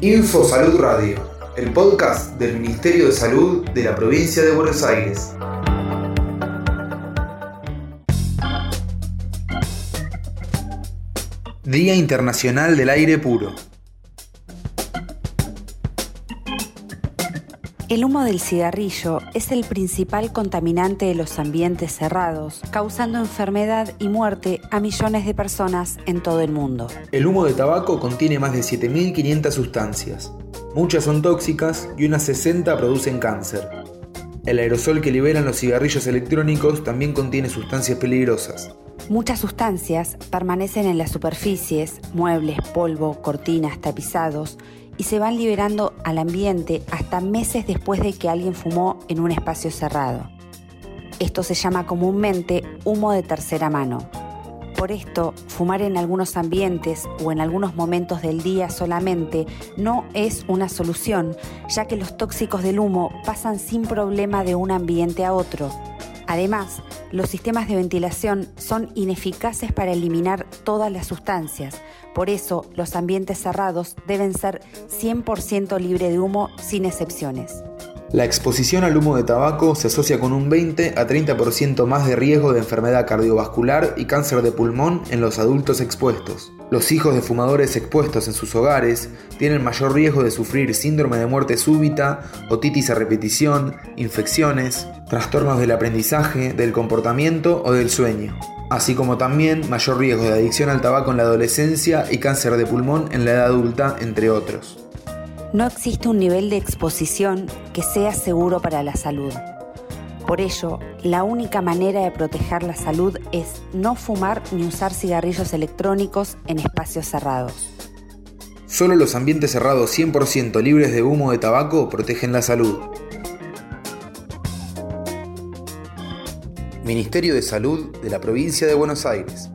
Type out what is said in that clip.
Info Salud Radio, el podcast del Ministerio de Salud de la provincia de Buenos Aires. Día Internacional del Aire Puro. El humo del cigarrillo es el principal contaminante de los ambientes cerrados, causando enfermedad y muerte a millones de personas en todo el mundo. El humo de tabaco contiene más de 7.500 sustancias. Muchas son tóxicas y unas 60 producen cáncer. El aerosol que liberan los cigarrillos electrónicos también contiene sustancias peligrosas. Muchas sustancias permanecen en las superficies, muebles, polvo, cortinas, tapizados, y se van liberando al ambiente hasta meses después de que alguien fumó en un espacio cerrado. Esto se llama comúnmente humo de tercera mano. Por esto, fumar en algunos ambientes o en algunos momentos del día solamente no es una solución, ya que los tóxicos del humo pasan sin problema de un ambiente a otro. Además, los sistemas de ventilación son ineficaces para eliminar todas las sustancias. Por eso, los ambientes cerrados deben ser 100% libre de humo sin excepciones. La exposición al humo de tabaco se asocia con un 20 a 30% más de riesgo de enfermedad cardiovascular y cáncer de pulmón en los adultos expuestos. Los hijos de fumadores expuestos en sus hogares tienen mayor riesgo de sufrir síndrome de muerte súbita, otitis a repetición, infecciones, trastornos del aprendizaje, del comportamiento o del sueño, así como también mayor riesgo de adicción al tabaco en la adolescencia y cáncer de pulmón en la edad adulta, entre otros no existe un nivel de exposición que sea seguro para la salud. Por ello, la única manera de proteger la salud es no fumar ni usar cigarrillos electrónicos en espacios cerrados. Solo los ambientes cerrados 100% libres de humo de tabaco protegen la salud. Ministerio de Salud de la Provincia de Buenos Aires.